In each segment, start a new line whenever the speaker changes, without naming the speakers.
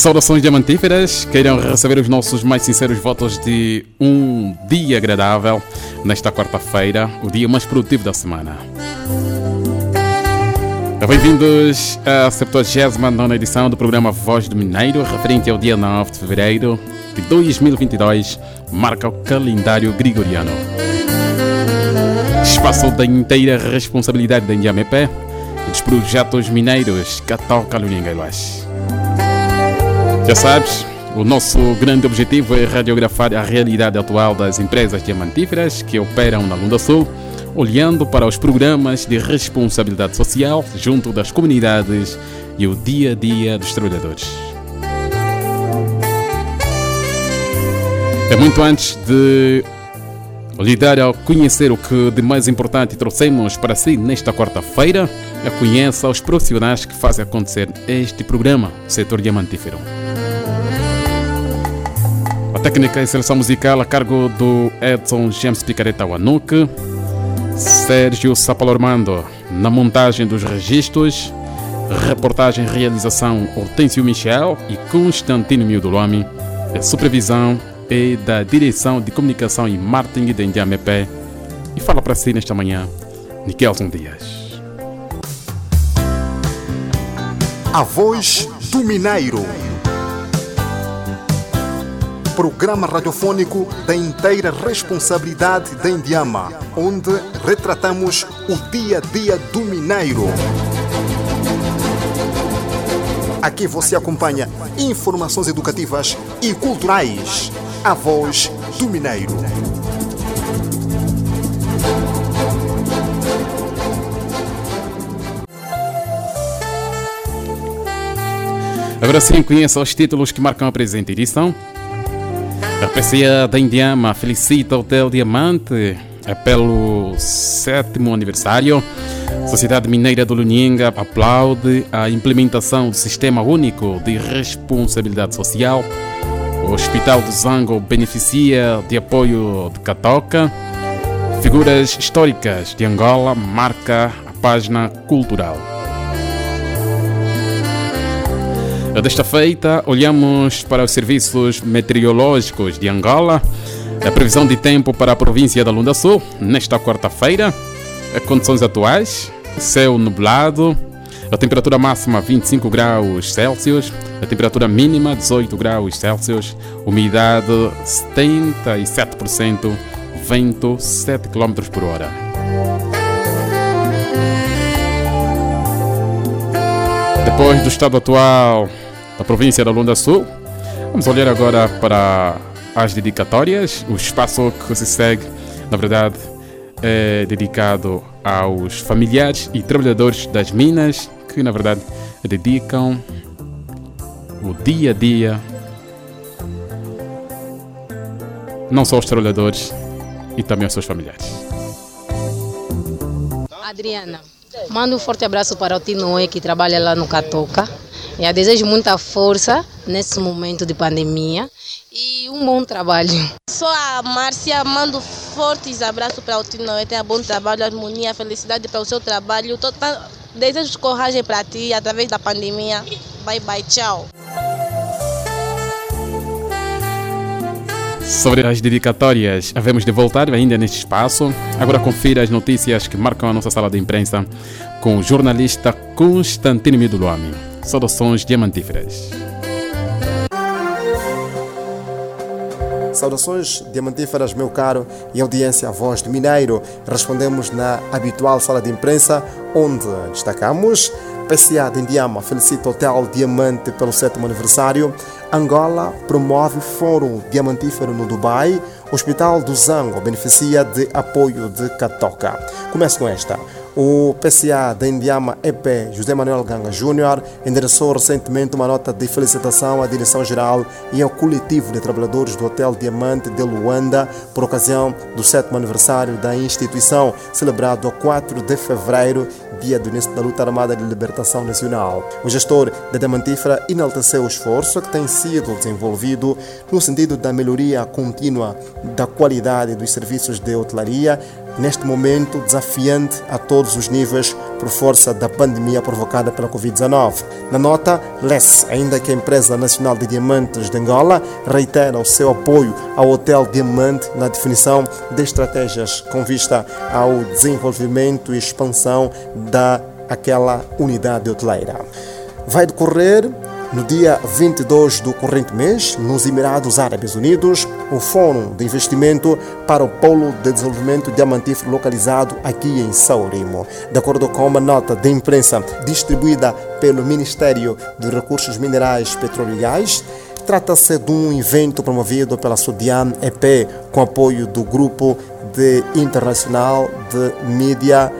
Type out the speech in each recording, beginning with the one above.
Saudações diamantíferas, queiram receber os nossos mais sinceros votos de um dia agradável nesta quarta-feira, o dia mais produtivo da semana. Bem-vindos à 79 edição do programa Voz do Mineiro, referente ao dia 9 de fevereiro de 2022, marca o calendário gregoriano. Espaço da inteira responsabilidade da Indiamepé e dos projetos mineiros toca Luninga já sabes, o nosso grande objetivo é radiografar a realidade atual das empresas diamantíferas que operam na Lunda Sul, olhando para os programas de responsabilidade social junto das comunidades e o dia a dia dos trabalhadores. É muito antes de lhe dar a conhecer o que de mais importante trouxemos para si nesta quarta-feira, conheça os profissionais que fazem acontecer este programa, Setor Diamantífero. A técnica e seleção musical a cargo do Edson James Picareta Wanuke, Sérgio Sapalormando na montagem dos registros, reportagem e realização Hortêncio Michel e Constantino Miudolome, a supervisão e da direção de comunicação e marketing de Indiamepé. E fala para si nesta manhã, Nikelson Dias.
A voz do Mineiro programa radiofônico da inteira responsabilidade da Indiama, onde retratamos o dia a dia do mineiro. Aqui você acompanha informações educativas e culturais. A voz do mineiro.
Agora sim, conheça os títulos que marcam a presente edição. A PCA da Indiama felicita o Hotel Diamante pelo sétimo aniversário. Sociedade Mineira do Luninga aplaude a implementação do Sistema Único de Responsabilidade Social. O Hospital do Zango beneficia de apoio de Catoca. Figuras históricas de Angola marca a página cultural. Desta feita, olhamos para os serviços meteorológicos de Angola, a previsão de tempo para a província da Lunda Sul nesta quarta-feira, condições atuais, céu nublado, a temperatura máxima 25 graus Celsius, a temperatura mínima 18 graus Celsius, umidade 77%, vento 7 km por hora. Depois do estado atual da província da Lunda Sul, vamos olhar agora para as dedicatórias. O espaço que se segue, na verdade, é dedicado aos familiares e trabalhadores das minas que, na verdade, dedicam o dia a dia não só aos trabalhadores e também aos seus familiares.
Adriana. Mando um forte abraço para o Tinoe, que trabalha lá no Catoca. Eu desejo muita força nesse momento de pandemia e um bom trabalho.
Sou a Márcia, mando fortes abraços para o Tinoe, tenha bom trabalho, harmonia, felicidade para o seu trabalho. Tá, desejo coragem para ti através da pandemia. Bye bye, tchau.
Sobre as dedicatórias, havemos de voltar ainda neste espaço. Agora confira as notícias que marcam a nossa sala de imprensa com o jornalista Constantino Miduluami. Saudações diamantíferas.
Saudações diamantíferas, meu caro, e audiência a voz do Mineiro. Respondemos na habitual sala de imprensa, onde destacamos PCA de Indiama felicita o Hotel Diamante pelo sétimo aniversário. Angola promove Fórum Diamantífero no Dubai. Hospital do Zango beneficia de apoio de Catoca. Começo com esta. O PCA da Indiama EP José Manuel Ganga Júnior endereçou recentemente uma nota de felicitação à direção-geral e ao coletivo de trabalhadores do Hotel Diamante de Luanda por ocasião do sétimo aniversário da instituição, celebrado a 4 de fevereiro, dia do início da luta armada de libertação nacional. O gestor da Diamantífera enalteceu o esforço que tem sido desenvolvido no sentido da melhoria contínua da qualidade dos serviços de hotelaria neste momento desafiante a todos os níveis por força da pandemia provocada pela Covid-19. Na nota, lê-se ainda que a Empresa Nacional de Diamantes de Angola reitera o seu apoio ao Hotel Diamante na definição de estratégias com vista ao desenvolvimento e expansão da aquela unidade hoteleira. Vai decorrer no dia 22 do corrente mês, nos Emirados Árabes Unidos, o Fórum de Investimento para o Polo de Desenvolvimento Diamantífero localizado aqui em Saurimo. De acordo com uma nota de imprensa distribuída pelo Ministério dos Recursos Minerais Petroliais, Trata-se de um evento promovido pela Sudian EP com apoio do Grupo de Internacional de Mídia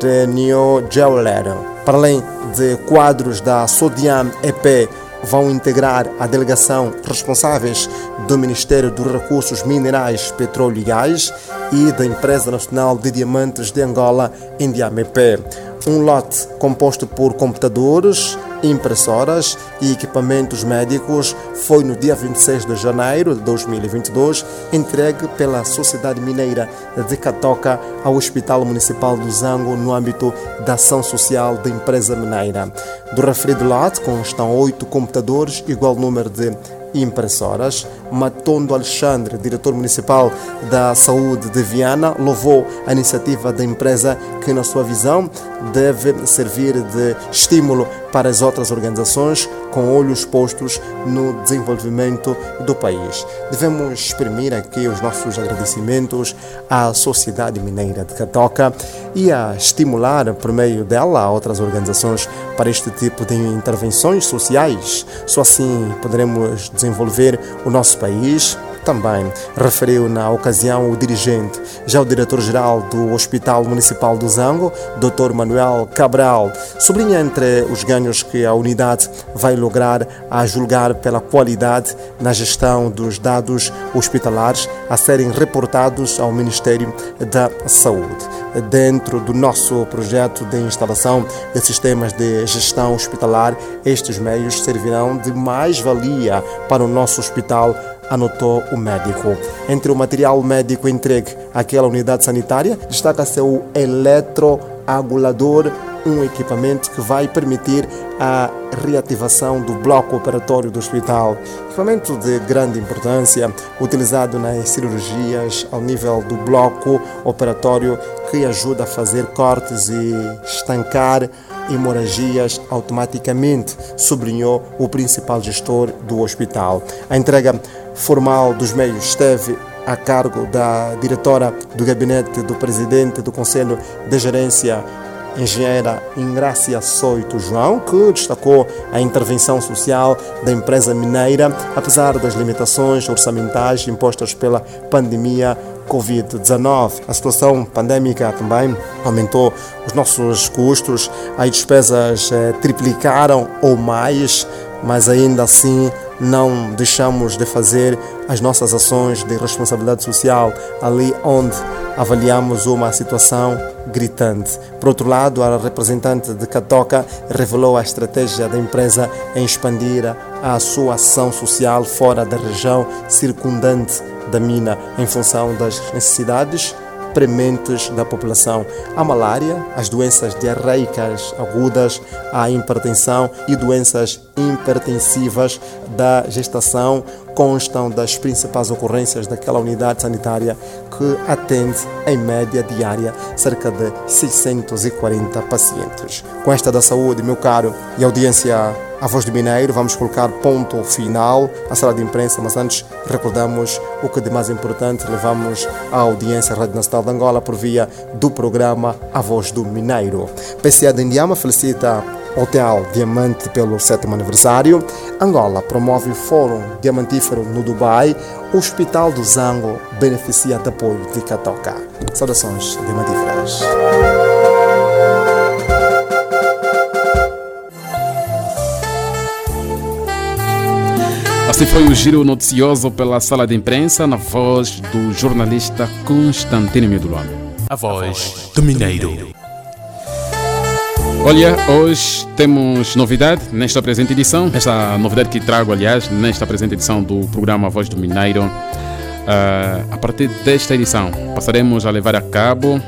de New Jeweler. Para além de quadros da Sodiam EP, vão integrar a delegação responsáveis do Ministério dos Recursos Minerais, Petróleo e Gás e da Empresa Nacional de Diamantes de Angola, Indiam EP. Um lote composto por computadores, impressoras e equipamentos médicos foi no dia 26 de janeiro de 2022 entregue pela Sociedade Mineira de Catoca ao Hospital Municipal do Zango no âmbito da ação social da empresa mineira. Do referido lote constam oito computadores, igual número de impressoras. Matondo Alexandre, diretor municipal da saúde de Viana, louvou a iniciativa da empresa que, na sua visão, deve servir de estímulo para as outras organizações com olhos postos no desenvolvimento do país. Devemos exprimir aqui os nossos agradecimentos à Sociedade Mineira de Catoca e a estimular, por meio dela, outras organizações para este tipo de intervenções sociais. Só assim poderemos desenvolver o nosso país também referiu na ocasião o dirigente, já o diretor-geral do Hospital Municipal do Zango, Dr. Manuel Cabral, sublinha entre os ganhos que a unidade vai lograr a julgar pela qualidade na gestão dos dados hospitalares a serem reportados ao Ministério da Saúde. Dentro do nosso projeto de instalação de sistemas de gestão hospitalar, estes meios servirão de mais-valia para o nosso hospital anotou o médico. Entre o material médico entregue àquela unidade sanitária, destaca-se o eletroagulador, um equipamento que vai permitir a reativação do bloco operatório do hospital. Equipamento de grande importância, utilizado nas cirurgias ao nível do bloco operatório, que ajuda a fazer cortes e estancar hemorragias automaticamente, sublinhou o principal gestor do hospital. A entrega formal dos meios esteve a cargo da diretora do gabinete do presidente do Conselho de Gerência, engenheira Ingrácia Soito João, que destacou a intervenção social da empresa mineira, apesar das limitações orçamentais impostas pela pandemia Covid-19. A situação pandémica também aumentou os nossos custos, as despesas eh, triplicaram ou mais, mas ainda assim não deixamos de fazer as nossas ações de responsabilidade social ali onde avaliamos uma situação gritante. Por outro lado, a representante de Catoca revelou a estratégia da empresa em expandir a sua ação social fora da região circundante da mina em função das necessidades prementes da população. A malária, as doenças diarreicas agudas, a hipertensão e doenças hipertensivas da gestação constam das principais ocorrências daquela unidade sanitária que atende, em média diária, cerca de 640 pacientes. Com esta da saúde, meu caro, e audiência a Voz do Mineiro, vamos colocar ponto final à sala de imprensa, mas antes recordamos o que de mais importante levamos à audiência Rádio Nacional de Angola por via do programa A Voz do Mineiro. PCA de Indiama felicita Hotel Diamante pelo sétimo aniversário. Angola promove Fórum Diamantífero no Dubai. O Hospital do Zango beneficia de apoio de Catoca. Saudações diamantíferas.
Assim foi o giro noticioso pela sala de imprensa na voz do jornalista Constantino Medulano.
A voz do Mineiro.
Olha, hoje temos novidade nesta presente edição. Esta novidade que trago, aliás, nesta presente edição do programa Voz do Mineiro. Uh, a partir desta edição, passaremos a levar a cabo uh,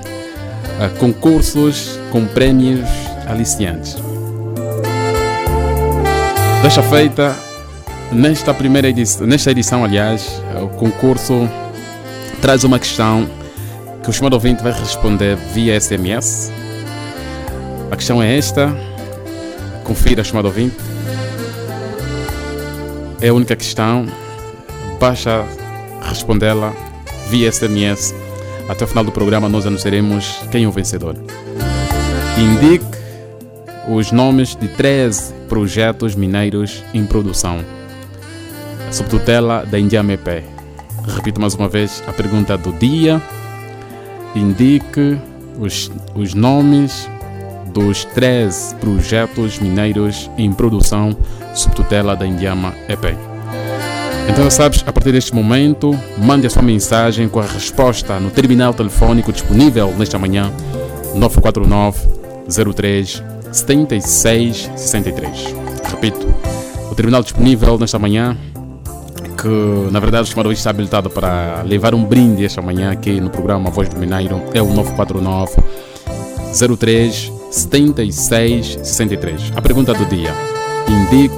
concursos com prêmios aliciantes. Desta feita, nesta primeira edição, nesta edição, aliás, o concurso traz uma questão que o chamado ouvinte vai responder via SMS a questão é esta. Confira, chamado ouvinte. É a única questão. Basta respondê-la via SMS. Até o final do programa nós anunciaremos quem é o vencedor. Indique os nomes de 13 projetos mineiros em produção. Sob tutela da Indiamepé. Repito mais uma vez a pergunta do dia. Indique os, os nomes dos 13 projetos mineiros em produção sob tutela da Indiama EP. Então sabes, a partir deste momento, mande a sua mensagem com a resposta no terminal telefónico disponível nesta manhã 949 03 76 63. Repito, o terminal disponível nesta manhã que na verdade o chamado está habilitado para levar um brinde esta manhã aqui no programa Voz do Mineiro é o 949 03 76 63. A pergunta do dia: indique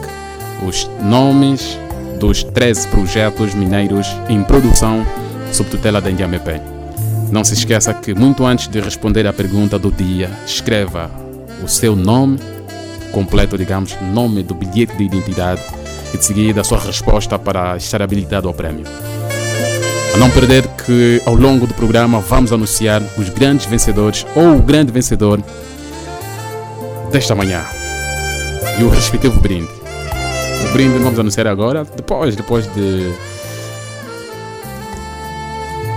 os nomes dos 13 projetos mineiros em produção sob tutela da Indiamepé. Não se esqueça que, muito antes de responder à pergunta do dia, escreva o seu nome completo, digamos, nome do bilhete de identidade e de seguida a sua resposta para estar habilitado ao prémio. A não perder que ao longo do programa vamos anunciar os grandes vencedores ou o grande vencedor desta manhã e o respectivo brinde. O brinde vamos anunciar agora, depois, depois de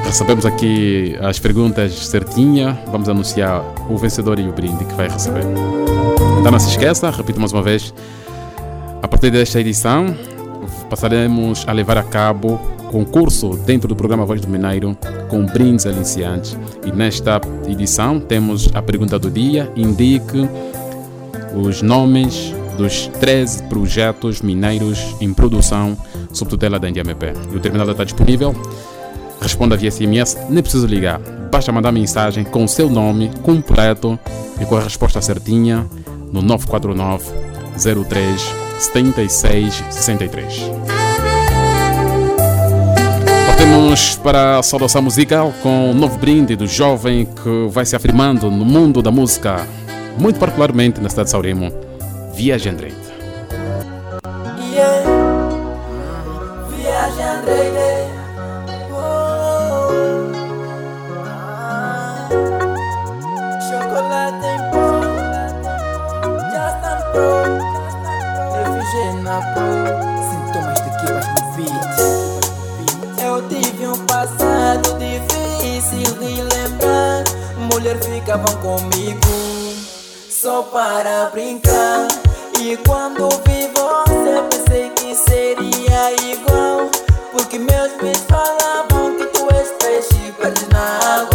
recebemos aqui as perguntas certinha, vamos anunciar o vencedor e o brinde que vai receber. Então não se esqueça, repito mais uma vez, a partir desta edição passaremos a levar a cabo concurso dentro do programa Voz do Mineiro com brindes aliciantes. E nesta edição temos a pergunta do dia, indique os nomes dos 13 projetos mineiros em produção sob tutela da NDMP. E o terminal está disponível. Responda via SMS, nem precisa ligar. Basta mandar mensagem com o seu nome completo e com a resposta certinha no 949 03 76 63. Partimos para a saudação musical com um novo brinde do jovem que vai se afirmando no mundo da música muito particularmente na cidade de Saurimo, Viagem
Ficavam comigo só para brincar. E quando vi você, pensei que seria igual. Porque meus pais falavam que tu és peixe perdes na água.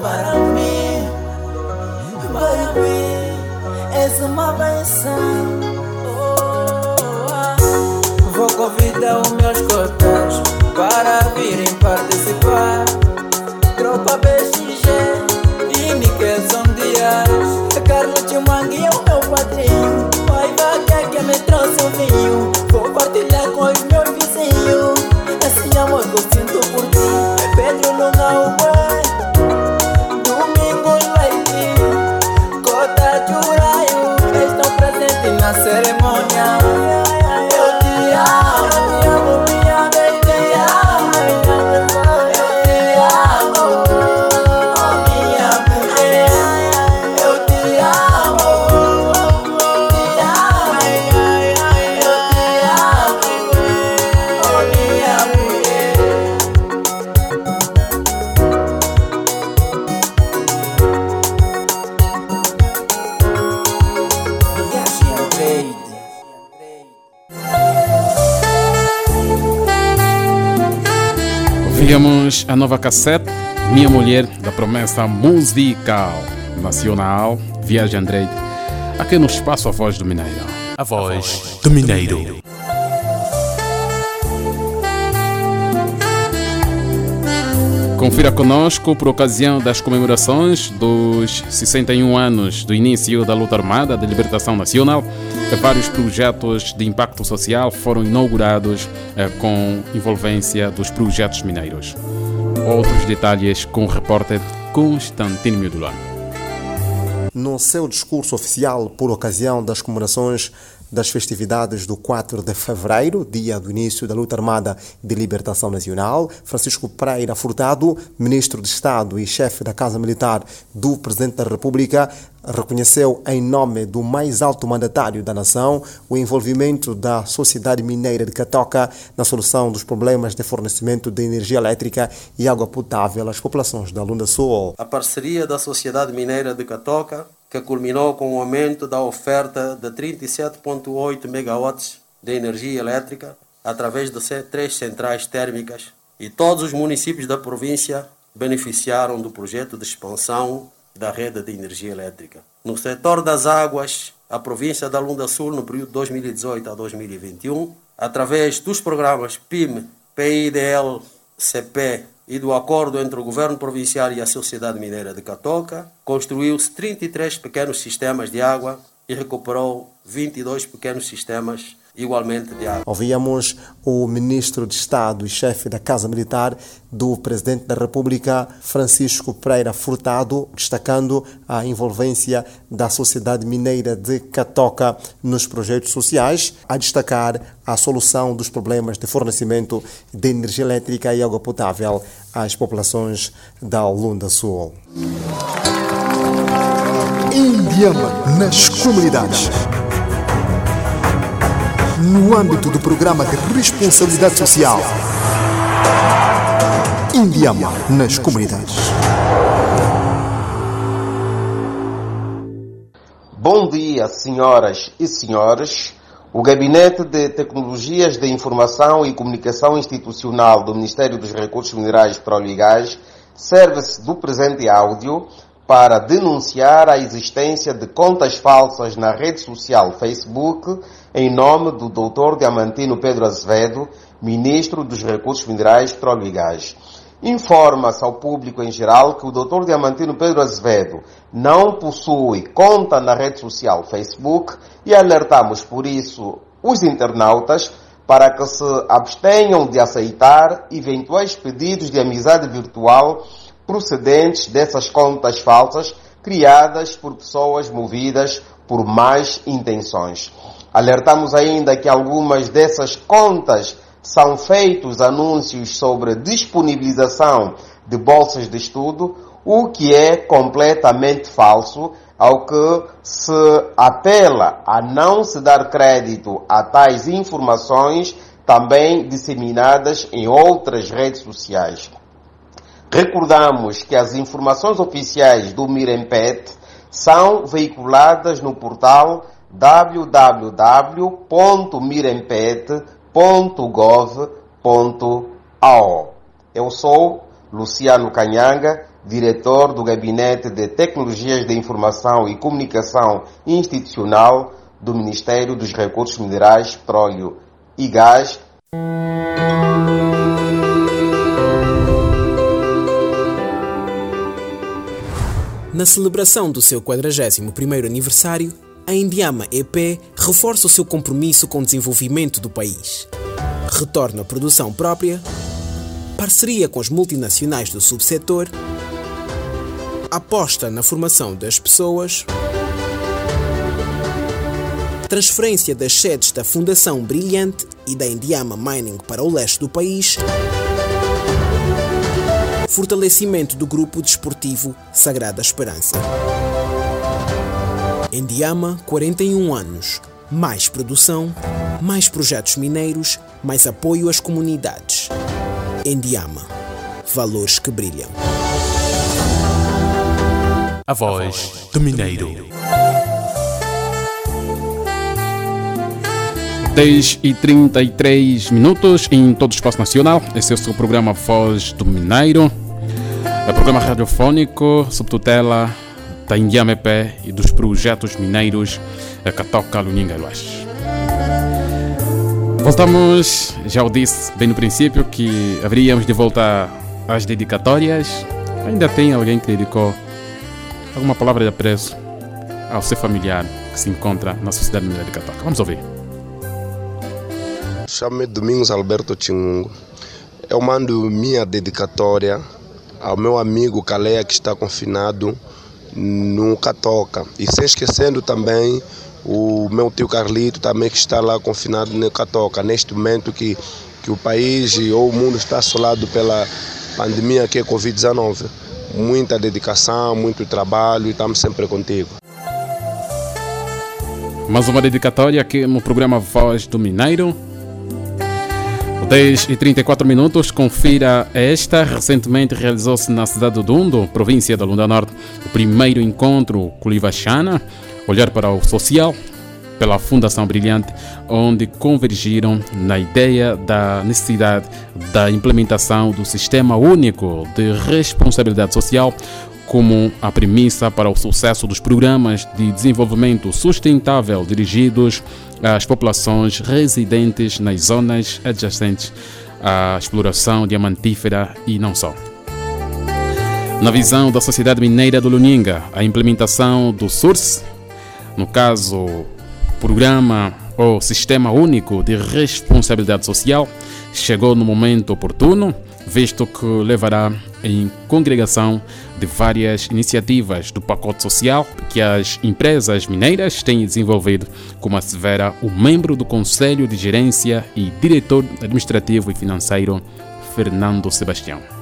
Para mim, mim, és uma benção. Oh. Vou convidar os meus cotas para virem participar. Tropa BXG e Nikelson Dias. Carlos Mangue é o meu padrinho. Pai vaca que me trouxe o vinho. Vou partilhar com os meus vizinhos. Esse amor que eu sinto por ti. Pedro Luna, o
Ouvimos a nova cassete Minha Mulher da promessa musical nacional Viagem Andreide aqui no espaço A Voz do Mineiro.
A voz do Mineiro.
Confira conosco por ocasião das comemorações dos 61 anos do início da luta armada de libertação nacional. Vários projetos de impacto social foram inaugurados eh, com envolvência dos projetos mineiros. Outros detalhes com o repórter Constantino Miodulano.
No seu discurso oficial por ocasião das comemorações das festividades do 4 de fevereiro, dia do início da luta armada de libertação nacional, Francisco Pereira Furtado, ministro de Estado e chefe da Casa Militar do Presidente da República, reconheceu em nome do mais alto mandatário da nação o envolvimento da sociedade mineira de Catoca na solução dos problemas de fornecimento de energia elétrica e água potável às populações da Lunda Sul.
A parceria da Sociedade Mineira de Catoca, que culminou com o aumento da oferta de 37,8 megawatts de energia elétrica através de três centrais térmicas, e todos os municípios da província beneficiaram do projeto de expansão da rede de energia elétrica. No setor das águas, a província da Lunda Sul, no período 2018 a 2021, através dos programas PIM, PIDL, CP e do acordo entre o governo provincial e a Sociedade Mineira de Catoca, construiu-se 33 pequenos sistemas de água e recuperou 22 pequenos sistemas igualmente de água.
Ouvíamos o ministro de Estado e chefe da Casa Militar do Presidente da República, Francisco Pereira Furtado, destacando a envolvência da sociedade mineira de Catoca nos projetos sociais, a destacar a solução dos problemas de fornecimento de energia elétrica e água potável às populações da Lunda Sul.
Indiama nas comunidades. No âmbito do programa de responsabilidade social. Indiama nas comunidades.
Bom dia, senhoras e senhores. O Gabinete de Tecnologias de Informação e Comunicação Institucional do Ministério dos Recursos Minerais, Petróleo e serve-se do presente áudio para denunciar a existência de contas falsas na rede social Facebook em nome do Dr. Diamantino Pedro Azevedo, Ministro dos Recursos Minerais, Petróleo e Gás. Informa-se ao público em geral que o Dr. Diamantino Pedro Azevedo não possui conta na rede social Facebook e alertamos por isso os internautas para que se abstenham de aceitar eventuais pedidos de amizade virtual procedentes dessas contas falsas criadas por pessoas movidas por más intenções. Alertamos ainda que algumas dessas contas são feitos anúncios sobre disponibilização de bolsas de estudo, o que é completamente falso, ao que se apela a não se dar crédito a tais informações também disseminadas em outras redes sociais. Recordamos que as informações oficiais do Mirempet são veiculadas no portal www.mirempet.gov.ao. Eu sou Luciano Canhanga, diretor do Gabinete de Tecnologias de Informação e Comunicação Institucional do Ministério dos Recursos Minerais, Petróleo e Gás.
Na celebração do seu 41º aniversário, a Indiama EP reforça o seu compromisso com o desenvolvimento do país. Retorna a produção própria, parceria com as multinacionais do subsetor, aposta na formação das pessoas, transferência das sedes da Fundação Brilhante e da Indiama Mining para o leste do país, fortalecimento do grupo desportivo Sagrada Esperança. Endiama, 41 anos. Mais produção, mais projetos mineiros, mais apoio às comunidades. Endiama. Valores que brilham.
A voz do Mineiro.
10 e 33 minutos em todo o espaço nacional. Esse é o seu programa Voz do Mineiro. É programa radiofónico sob tutela da Indiamepé e dos projetos mineiros Catoca Luninga Luas. Voltamos, já o disse bem no princípio, que haveríamos de voltar às dedicatórias. Ainda tem alguém que dedicou alguma palavra de apreço ao seu familiar que se encontra na Sociedade Mineira de Catoca. Vamos ouvir.
Chamo-me Domingos Alberto Chingungo. Eu mando minha dedicatória ao meu amigo Caleia que está confinado no Catoca. E sem esquecendo também o meu tio Carlito também que está lá confinado no Catoca. Neste momento que, que o país ou o mundo está assolado pela pandemia que é Covid-19. Muita dedicação, muito trabalho e estamos sempre contigo.
Mais uma dedicatória aqui no programa Voz do Mineiro. 10 e 34 minutos, confira esta. Recentemente realizou-se na cidade do Dundo, província da Lunda Norte, o primeiro encontro Culivachana, Olhar para o Social, pela Fundação Brilhante, onde convergiram na ideia da necessidade da implementação do Sistema Único de Responsabilidade Social como a premissa para o sucesso dos programas de desenvolvimento sustentável dirigidos às populações residentes nas zonas adjacentes à exploração diamantífera e não só. Na visão da Sociedade Mineira do Luninga, a implementação do SURS, no caso, Programa ou Sistema Único de Responsabilidade Social, chegou no momento oportuno, visto que levará em congregação de várias iniciativas do pacote social que as empresas mineiras têm desenvolvido, como assevera o membro do Conselho de Gerência e diretor administrativo e financeiro, Fernando Sebastião.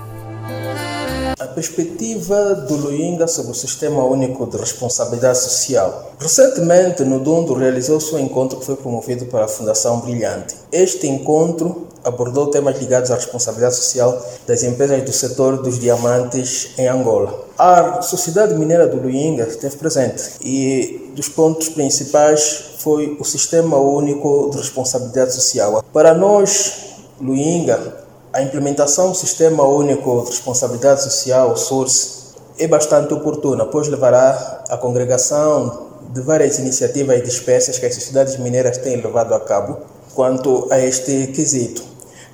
Perspectiva do Luinga sobre o Sistema Único de Responsabilidade Social. Recentemente, no Dundo, realizou-se um encontro que foi promovido pela Fundação Brilhante. Este encontro abordou temas ligados à responsabilidade social das empresas do setor dos diamantes em Angola. A Sociedade Mineira do Luinga esteve presente e dos pontos principais foi o Sistema Único de Responsabilidade Social. Para nós, Luinga, a implementação do Sistema Único de Responsabilidade Social, SURS, é bastante oportuna, pois levará a congregação de várias iniciativas dispersas que as sociedades mineiras têm levado a cabo quanto a este quesito.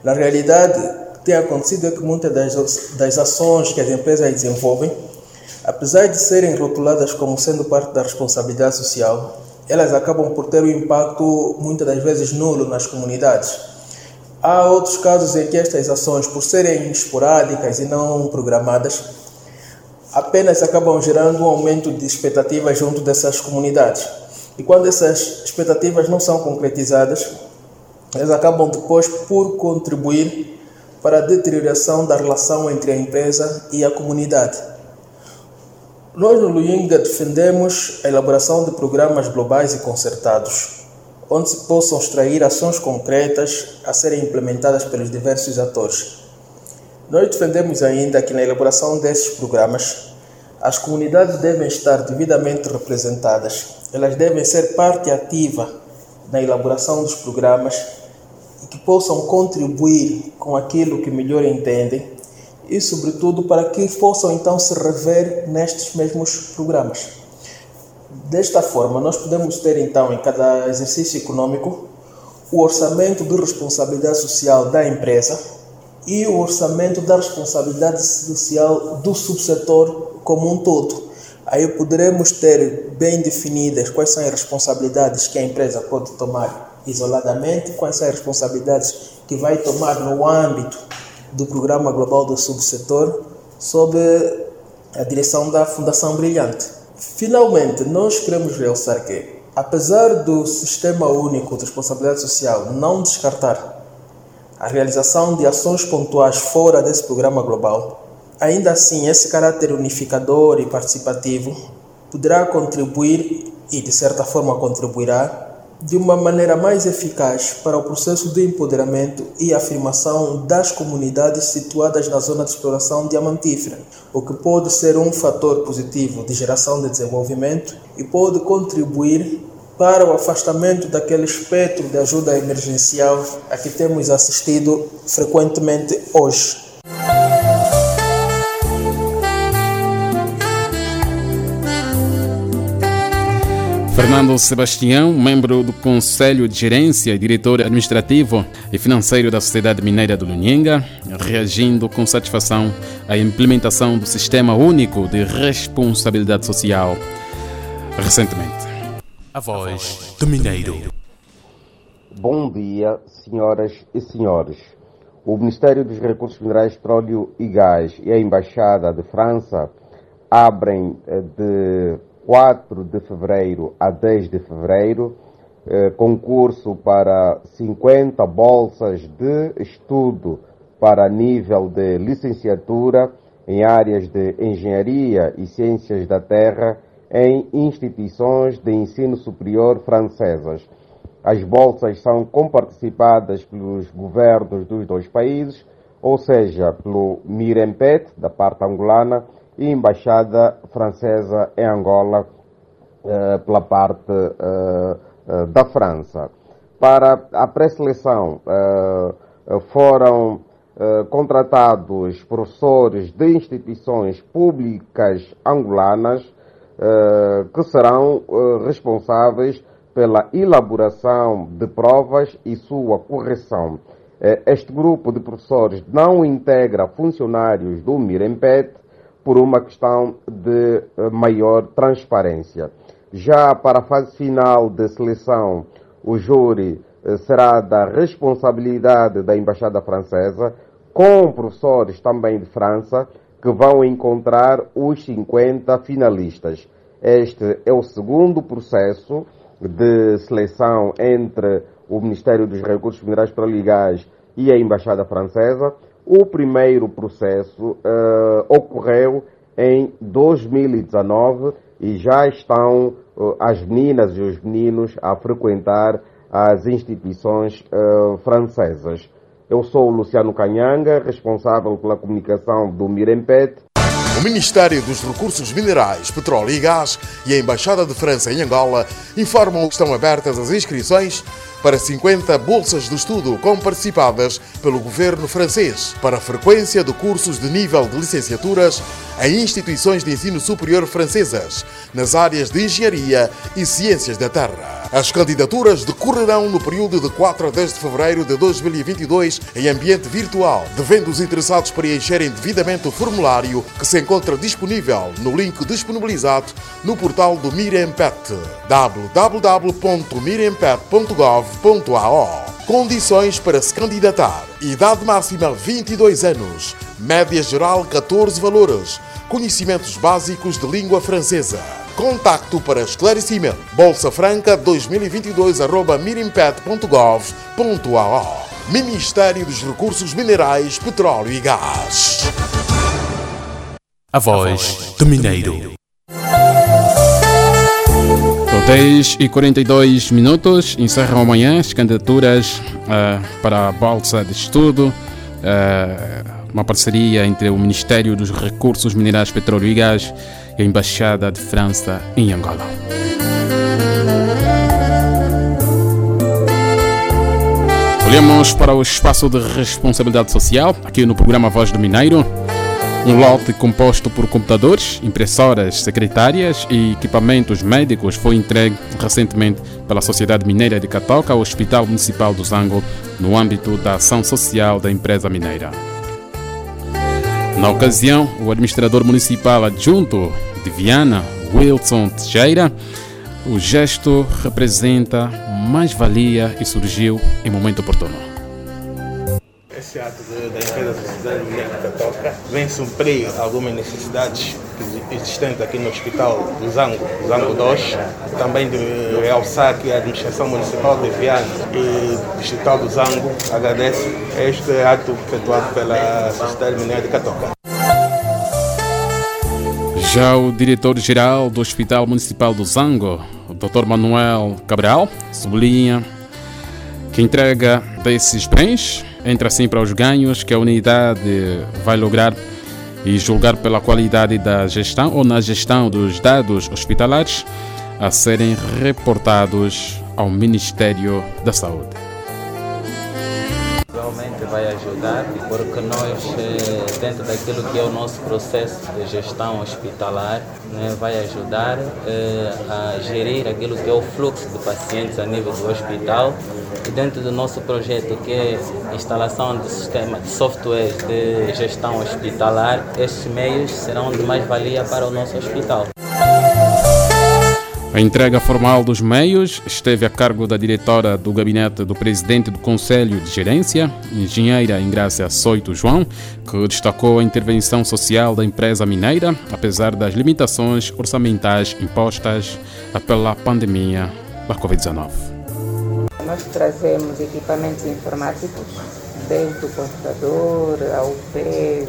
Na realidade, tem acontecido que muitas das, das ações que as empresas desenvolvem, apesar de serem rotuladas como sendo parte da responsabilidade social, elas acabam por ter um impacto muitas das vezes nulo nas comunidades. Há outros casos em que estas ações, por serem esporádicas e não programadas, apenas acabam gerando um aumento de expectativas junto dessas comunidades. E quando essas expectativas não são concretizadas, elas acabam depois por contribuir para a deterioração da relação entre a empresa e a comunidade. Nós no Luinga defendemos a elaboração de programas globais e concertados, onde se possam extrair ações concretas a serem implementadas pelos diversos atores. Nós defendemos ainda que na elaboração desses programas as comunidades devem estar devidamente representadas, elas devem ser parte ativa na elaboração dos programas e que possam contribuir com aquilo que melhor entendem e, sobretudo, para que possam então se rever nestes mesmos programas. Desta forma, nós podemos ter então em cada exercício econômico o orçamento de responsabilidade social da empresa e o orçamento da responsabilidade social do subsetor como um todo. Aí poderemos ter bem definidas quais são as responsabilidades que a empresa pode tomar isoladamente, quais são as responsabilidades que vai tomar no âmbito do Programa Global do Subsetor, sob a direção da Fundação Brilhante. Finalmente, nós queremos realçar que, apesar do Sistema Único de Responsabilidade Social não descartar a realização de ações pontuais fora desse programa global, ainda assim esse caráter unificador e participativo poderá contribuir e de certa forma contribuirá de uma maneira mais eficaz para o processo de empoderamento e afirmação das comunidades situadas na zona de exploração diamantífera, o que pode ser um fator positivo de geração de desenvolvimento e pode contribuir para o afastamento daquele espectro de ajuda emergencial a que temos assistido frequentemente hoje.
Fernando Sebastião, membro do Conselho de Gerência e diretor administrativo e financeiro da Sociedade Mineira do Lunhenga, reagindo com satisfação à implementação do Sistema Único de Responsabilidade Social recentemente.
A voz do Mineiro.
Bom dia, senhoras e senhores. O Ministério dos Recursos Minerais, Petróleo e Gás e a Embaixada de França abrem eh, de 4 de fevereiro a 10 de fevereiro, eh, concurso para 50 bolsas de estudo para nível de licenciatura em áreas de engenharia e ciências da terra em instituições de ensino superior francesas. As bolsas são comparticipadas pelos governos dos dois países, ou seja, pelo Mirempet, da parte angolana, e embaixada francesa em Angola uh, pela parte uh, uh, da França. Para a pré-seleção foram contratados professores de instituições públicas angolanas que serão responsáveis pela elaboração de provas e sua correção. Este grupo de professores não integra funcionários do Mirempet, por uma questão de eh, maior transparência. Já para a fase final de seleção, o júri eh, será da responsabilidade da Embaixada Francesa, com professores também de França, que vão encontrar os 50 finalistas. Este é o segundo processo de seleção entre o Ministério dos Recursos Minerais Petroligais e a Embaixada Francesa. O primeiro processo uh, ocorreu em 2019 e já estão uh, as meninas e os meninos a frequentar as instituições uh, francesas. Eu sou o Luciano Canhanga, responsável pela comunicação do Mirempet.
O Ministério dos Recursos Minerais, Petróleo e Gás e a Embaixada de França em Angola informam que estão abertas as inscrições para 50 bolsas de estudo comparticipadas pelo governo francês para a frequência de cursos de nível de licenciaturas em instituições de ensino superior francesas nas áreas de engenharia e ciências da terra. As candidaturas decorrerão no período de 4 a 10 de fevereiro de 2022 em ambiente virtual, devendo os interessados preencherem devidamente o formulário que se encontra disponível no link disponibilizado no portal do Mirempet www.mirempet.gov.ao Condições para se candidatar. Idade máxima 22 anos. Média geral 14 valores. Conhecimentos básicos de língua francesa. Contacto para esclarecimento. Bolsa Franca 2022 arroba mirimpet.gov.ao Ministério dos Recursos Minerais, Petróleo e Gás.
A voz do Mineiro.
10 e 42 minutos, encerram amanhã as candidaturas uh, para a Bolsa de Estudo, uh, uma parceria entre o Ministério dos Recursos Minerais, Petróleo e Gás e a Embaixada de França em Angola. Olhamos para o espaço de responsabilidade social, aqui no programa Voz do Mineiro. Um lote composto por computadores, impressoras, secretárias e equipamentos médicos foi entregue recentemente pela Sociedade Mineira de Catoca ao Hospital Municipal do Zango, no âmbito da ação social da empresa mineira. Na ocasião, o administrador municipal adjunto de Viana, Wilson Teixeira, o gesto representa mais-valia e surgiu em momento oportuno.
Esse da empresa de Catoca vem suprir algumas necessidades existentes aqui no Hospital do Zango, Zango 2, também de realçar que a Administração Municipal de Viana e o Distrital do Zango agradece este ato efetuado pela Sociedade Mineira de Catoca.
Já o diretor-geral do Hospital Municipal do Zango, o Dr. Manuel Cabral, sublinha que entrega desses bens entra para os ganhos que a unidade vai lograr e julgar pela qualidade da gestão ou na gestão dos dados hospitalares a serem reportados ao Ministério da Saúde.
Realmente vai ajudar, porque nós, eh, dentro daquilo que é o nosso processo de gestão hospitalar, né, vai ajudar eh, a gerir aquilo que é o fluxo de pacientes a nível do hospital e dentro do nosso projeto que é instalação de sistema de software de gestão hospitalar, estes meios serão de mais-valia para o nosso hospital.
A entrega formal dos meios esteve a cargo da diretora do gabinete do presidente do Conselho de Gerência, engenheira Ingrácia Soito João, que destacou a intervenção social da empresa mineira, apesar das limitações orçamentais impostas pela pandemia da Covid-19.
Nós trazemos equipamentos informáticos, desde o computador, a UPS,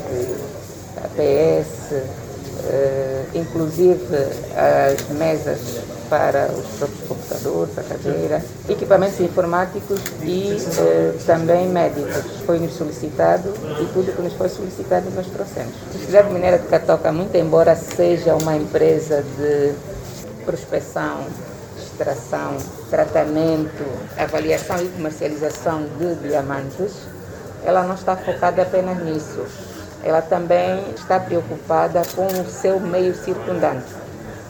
APS, Uh, inclusive as mesas para os próprios computadores, a cadeira, equipamentos informáticos e uh, também médicos. Foi-nos solicitado e tudo que nos foi solicitado nós trouxemos. A Sociedade Mineira de Catoca, muito embora seja uma empresa de prospecção, extração, tratamento, avaliação e comercialização de diamantes, ela não está focada apenas nisso ela também está preocupada com o seu meio circundante.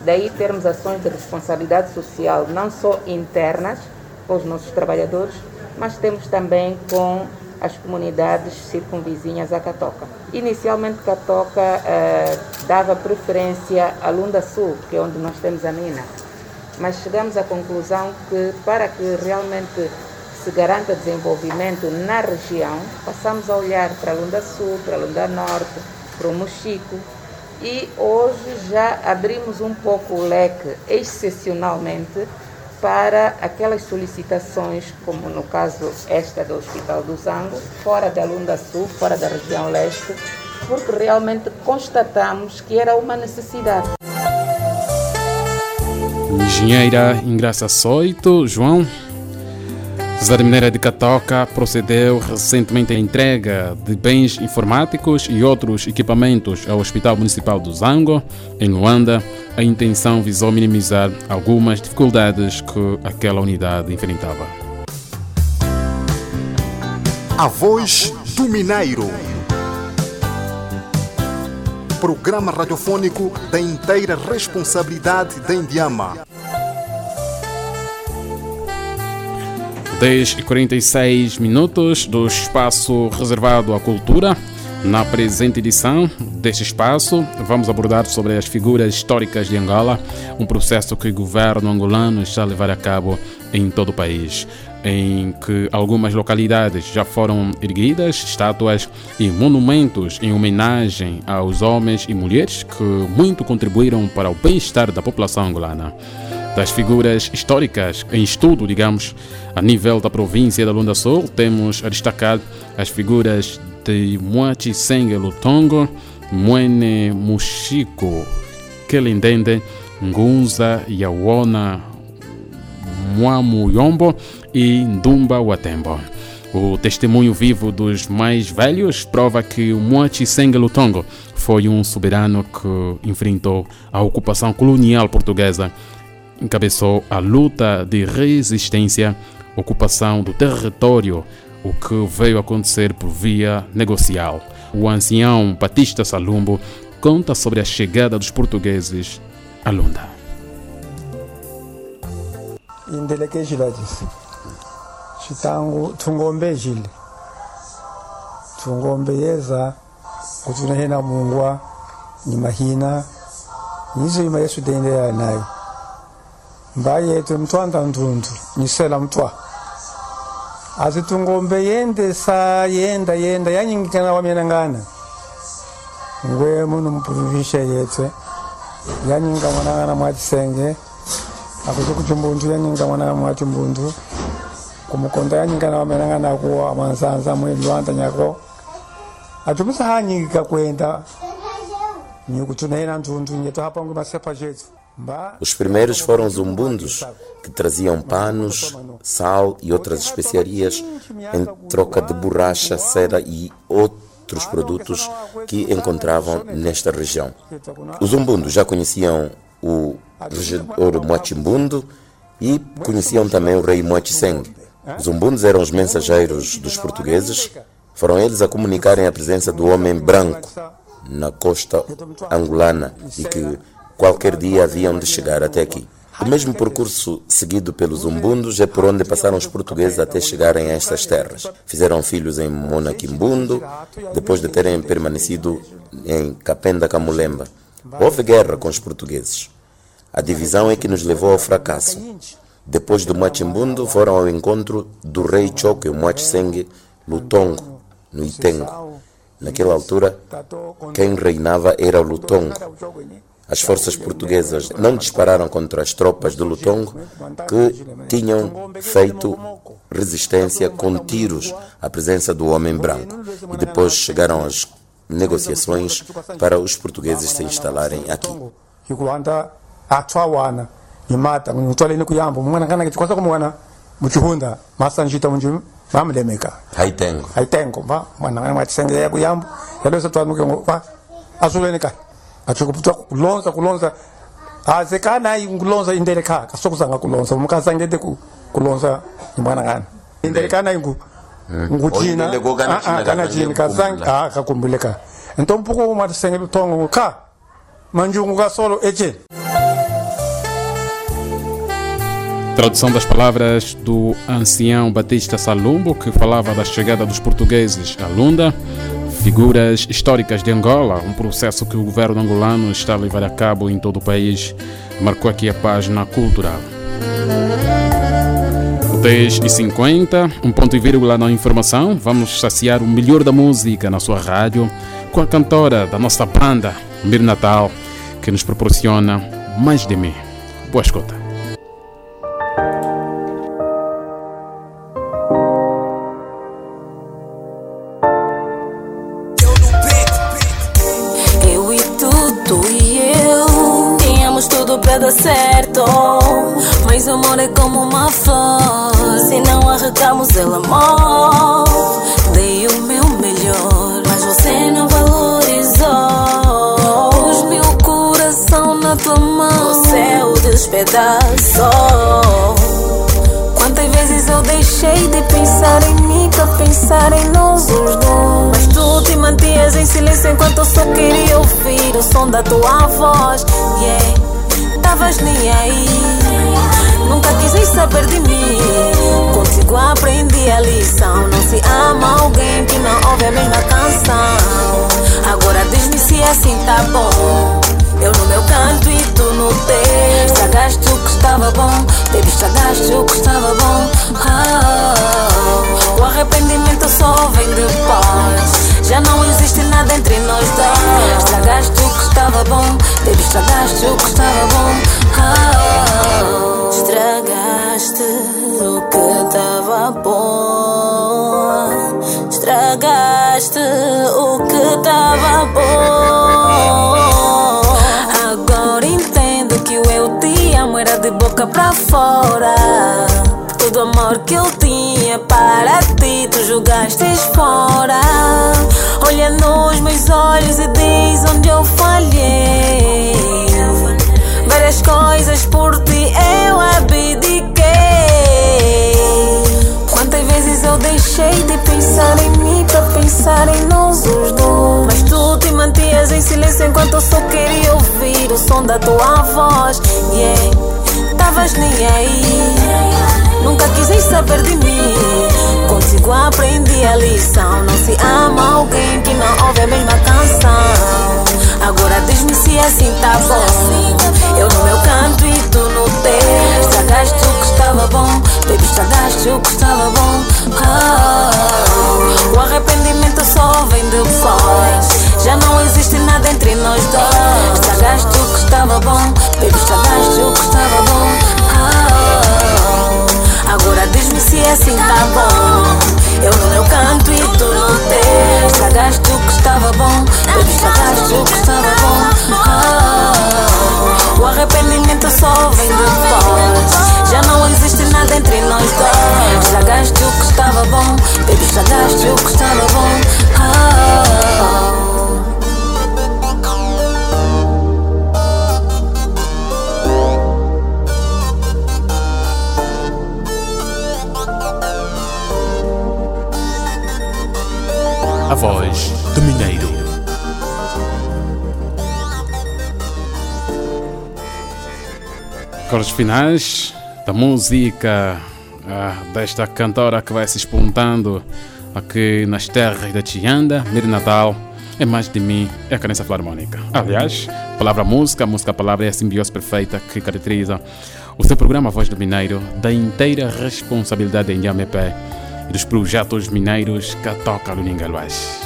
Daí termos ações de responsabilidade social, não só internas com os nossos trabalhadores, mas temos também com as comunidades circunvizinhas a Catoca. Inicialmente, Catoca eh, dava preferência a Lunda Sul, que é onde nós temos a mina, mas chegamos à conclusão que para que realmente se garanta desenvolvimento na região, passamos a olhar para a Lunda Sul, para a Lunda Norte, para o Mochico e hoje já abrimos um pouco o leque excepcionalmente para aquelas solicitações, como no caso esta do Hospital do Zango, fora da Lunda Sul, fora da região leste, porque realmente constatamos que era uma necessidade.
Engenheira Ingraça Soito, João, Cidade Mineira de Catoca procedeu recentemente à entrega de bens informáticos e outros equipamentos ao Hospital Municipal do Zango, em Luanda. A intenção visou minimizar algumas dificuldades que aquela unidade enfrentava.
A voz do Mineiro. Programa radiofônico da inteira responsabilidade da Indiama.
10 e 46 minutos do espaço reservado à cultura. Na presente edição deste espaço, vamos abordar sobre as figuras históricas de Angola, um processo que o governo angolano está a levar a cabo em todo o país, em que algumas localidades já foram erguidas estátuas e monumentos em homenagem aos homens e mulheres que muito contribuíram para o bem-estar da população angolana das figuras históricas em estudo, digamos, a nível da província da Lunda Sul, temos a destacar as figuras de Moachi Senge Lutongo, Mwene Mushiko Kelindende, Ngunza Yawona Mwamuyombo e Ndumba Watembo. O testemunho vivo dos mais velhos prova que o foi um soberano que enfrentou a ocupação colonial portuguesa encabeçou a luta de resistência, ocupação do território, o que veio acontecer por via negocial. O ancião Batista Salumbo conta sobre a chegada dos portugueses a Lunda.
indeleke xile thungombe yeza kutsuna hena mungwa ni mahina yizo yima yesu dendeya nayo mba yetu mtwanda ndundu nyisela mtwa. Ati yende sa yenda yenda yanyingikana wamyanangana ngwe munu mupuluvishe yete yanyinga mwanangana mwatisenge akuti kuchumbundu yanyinga mwanangana mwatimbundu kumukonda yanyingana wamyanangana akuwa mwansanza mwelwanda nyako. Atumisa hanyingika kwenda. Nyikutunaena ntundu nyetu hapa ngwe masepa jetu.
Os primeiros foram os umbundos, que traziam panos, sal e outras especiarias em troca de borracha, seda e outros produtos que encontravam nesta região. Os umbundos já conheciam o regedor Moachimbundo e conheciam também o rei Moachiseng. Os umbundos eram os mensageiros dos portugueses, foram eles a comunicarem a presença do homem branco na costa angolana e que qualquer dia haviam de chegar até aqui. O mesmo percurso seguido pelos umbundos é por onde passaram os portugueses até chegarem a estas terras. Fizeram filhos em Monaquimbundo, depois de terem permanecido em Capenda Camulemba. Houve guerra com os portugueses. A divisão é que nos levou ao fracasso. Depois do Machimbundo, foram ao encontro do rei Choque, o Mwachseng Lutongo, no Itengo. Naquela altura, quem reinava era o Lutongo. As forças portuguesas não dispararam contra as tropas do Lutongo, que tinham feito resistência com tiros à presença do homem branco. E depois chegaram as negociações para os portugueses se instalarem aqui. haitengo.
Haitengo va mwana kana mwatisenge ya kuyamba yalosa twanuke va asuleni kai achikuputwa kulonza kulonza. Aze kana ngulonza indele kha kasokuzanga kulonza umkasa ngede kulonza imwana kana indele kana ingu nguchina kana chini kasang ah kakumbule ka. Ntompuko mwatisenge lutongo kha manjungu kasolo eche
Tradução das palavras do ancião Batista Salumbo, que falava da chegada dos portugueses a Lunda, figuras históricas de Angola, um processo que o governo angolano está a levar a cabo em todo o país, marcou aqui a página cultural. 10 e 50, um ponto e vírgula na informação. Vamos saciar o melhor da música na sua rádio com a cantora da nossa banda, Mir Natal, que nos proporciona mais de mim. Boa escuta.
De boca pra fora. Todo amor que eu tinha para ti, tu jogaste fora. Olha nos meus olhos e diz onde eu falhei. Várias coisas por ti eu abdiquei. Quantas vezes eu deixei de pensar em mim pra pensar em nós os dois? Mas tu te mantias em silêncio enquanto eu só queria ouvir o som da tua voz. Yeah, tavas nem aí. Nunca quisem saber de mim. Contigo aprendi a lição. Não se ama alguém que não ouve a mesma canção. Agora diz-me se assim tá bom. Eu no meu canto e tu no teu. Estragaste o que estava bom. Baby, estragaste o que estava bom. Oh, o arrependimento só vem depois. Já não existe nada entre nós dois. Estragaste o que estava bom. Baby, estragaste o que estava bom. Oh, agora diz-me se assim tá bom. Eu no meu canto e tu no teu. Estragaste o que estava bom. Baby, estragaste o que estava bom. Oh, o arrependimento só vem depois. Já não existe nada entre nós dois. Estragaste o que estava bom. Baby, estragaste o que estava bom. Oh,
voz do Mineiro.
Acordes finais da música ah, desta cantora que vai se espontando aqui nas terras da Tianda, Mir Natal. É mais de mim, é a Canência Filarmónica. Aliás, palavra música, música palavra é a simbiose perfeita que caracteriza o seu programa Voz do Mineiro, da inteira responsabilidade em Yamepé dos projetos mineiros que toca no Ningaluás.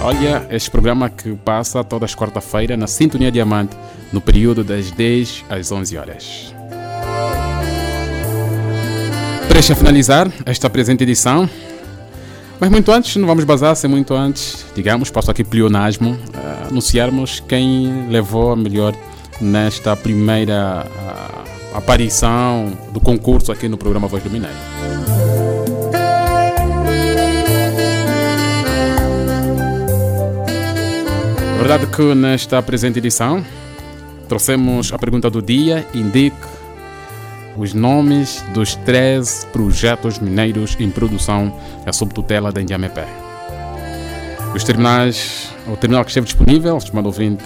Olha, este programa que passa todas as quarta-feiras na Sintonia Diamante, no período das 10 às 11 horas. Preste a finalizar esta presente edição. Mas muito antes, não vamos basar sem muito antes, digamos, passo aqui pleonasmo, uh, anunciarmos quem levou a melhor nesta primeira uh, aparição do concurso aqui no programa Voz do Mineiro. Verdade que nesta presente edição trouxemos a pergunta do dia, indique os nomes dos 13 projetos mineiros em produção sob tutela da Indiamepé. Os terminais, o terminal que esteve disponível, estimado ouvinte,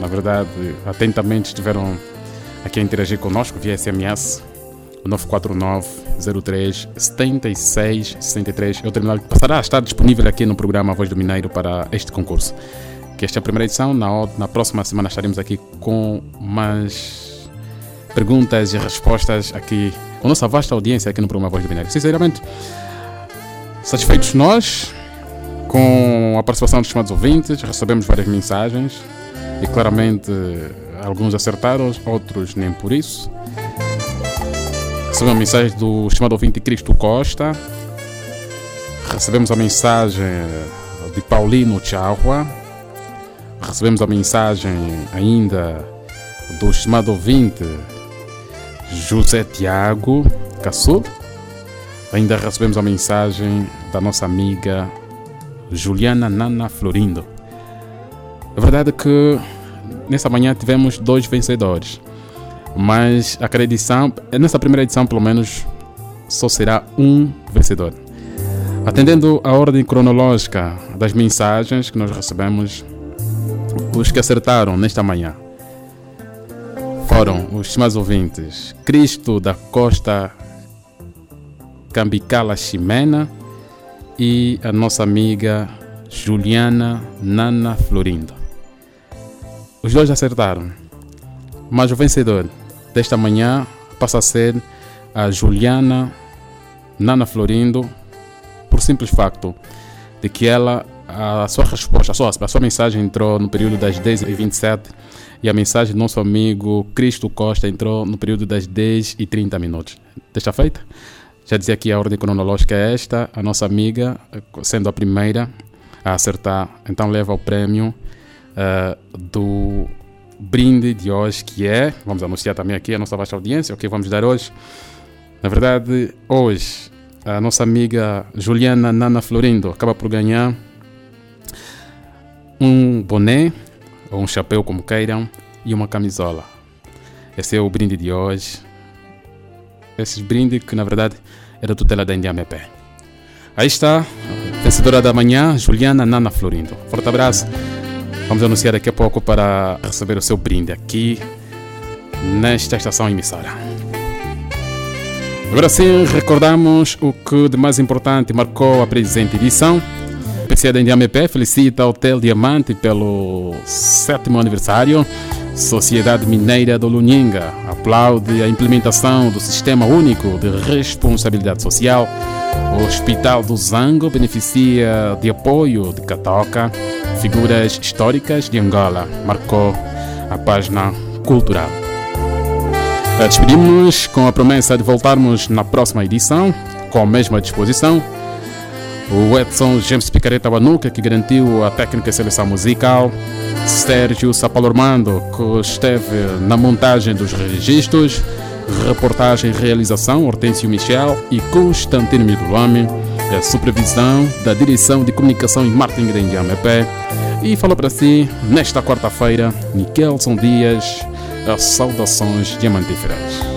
na verdade, atentamente estiveram aqui a interagir conosco via SMS, o 949 03 76 63 é o terminal que passará a estar disponível aqui no programa Voz do Mineiro para este concurso. Que esta é a primeira edição, na, na próxima semana estaremos aqui com mais perguntas e respostas aqui com nossa vasta audiência aqui no programa Voz do Mineiro. Sinceramente, satisfeitos nós com a participação dos chamados ouvintes, recebemos várias mensagens e claramente alguns acertaram, outros nem por isso. Recebemos a mensagem do chamado ouvinte Cristo Costa, recebemos a mensagem de Paulino Chahua, recebemos a mensagem ainda do estimado ouvinte José Tiago Caçudo. Ainda recebemos a mensagem da nossa amiga Juliana Nana Florindo. É verdade que nessa manhã tivemos dois vencedores, mas aquela edição, nessa primeira edição pelo menos, só será um vencedor. Atendendo a ordem cronológica das mensagens que nós recebemos, os que acertaram nesta manhã foram os mais ouvintes Cristo da Costa Cambicala Ximena e a nossa amiga Juliana Nana Florindo. Os dois acertaram, mas o vencedor desta manhã passa a ser a Juliana Nana Florindo, por simples facto de que ela, a sua resposta, a sua, a sua mensagem entrou no período das 10h27 e a mensagem do nosso amigo Cristo Costa entrou no período das 10 e 30 minutos. Está feita? Já dizia aqui a ordem cronológica é esta, a nossa amiga, sendo a primeira a acertar, então leva o prêmio uh, do brinde de hoje, que é, vamos anunciar também aqui a nossa vasta audiência, o que vamos dar hoje. Na verdade, hoje, a nossa amiga Juliana Nana Florindo acaba por ganhar um boné, ou um chapéu, como queiram, e uma camisola. Esse é o brinde de hoje. Esse brinde que, na verdade, é da tutela da Indiamep. Aí está, vencedora da manhã, Juliana Nana Florindo. Forte abraço. Vamos anunciar daqui a pouco para receber o seu brinde aqui nesta estação emissora. Agora sim, recordamos o que de mais importante marcou a presente edição. PCA da Indiamep felicita Hotel Diamante pelo sétimo aniversário. Sociedade Mineira do Luninga aplaude a implementação do Sistema Único de Responsabilidade Social. O Hospital do Zango beneficia de apoio de Catoca. Figuras históricas de Angola marcou a página cultural. Despedimos-nos com a promessa de voltarmos na próxima edição com a mesma disposição. O Edson James Picareta Wanuka, que garantiu a técnica e seleção musical. Sérgio Sapalormando, que esteve na montagem dos registros. Reportagem e realização Hortêncio Michel e Constantino Midulame. A supervisão da Direção de Comunicação e Marketing da Indiamep. E falou para si, nesta quarta-feira, Nikelson Dias, as saudações diamantíferas.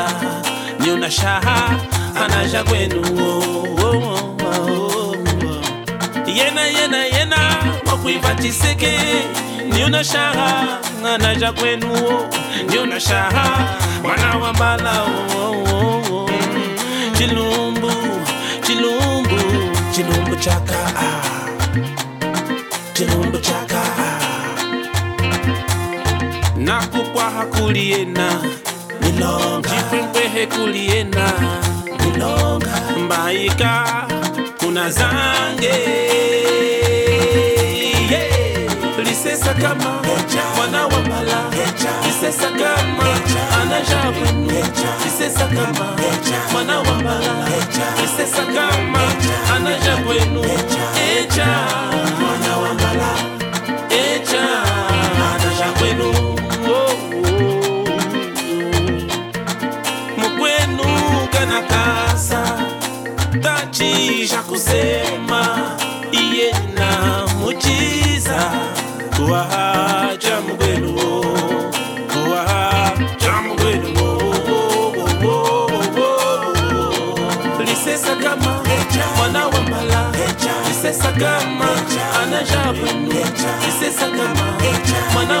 neza niyo shaha anaja kwenu. Oh, oh, oh, oh. yena yena yena wakuifata iseke niyo shaha anaja kwenu. Niyo shaha mwana wa mbala. Chilumbu chilumbu chilumbu chaka. Chilumbu chaka. Nakukwa hakuliena jikwekwehe kuliena mbaika kuna zange. Lisesa kama mwana wa mala. Lisesa kama anaja wenu lisesa kama mwana wa mala. Lisesa kama anaja wenu echa. Mwana wa mala. Echa. Anaja wenu na casa tajija kusema e na mujiza tuwahaja mugweluo tuwahaja mugweluo lisesa kama mwana wa mbala lisesa kama anaja bwenu lisesa kama
mwana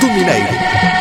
do Mineiro.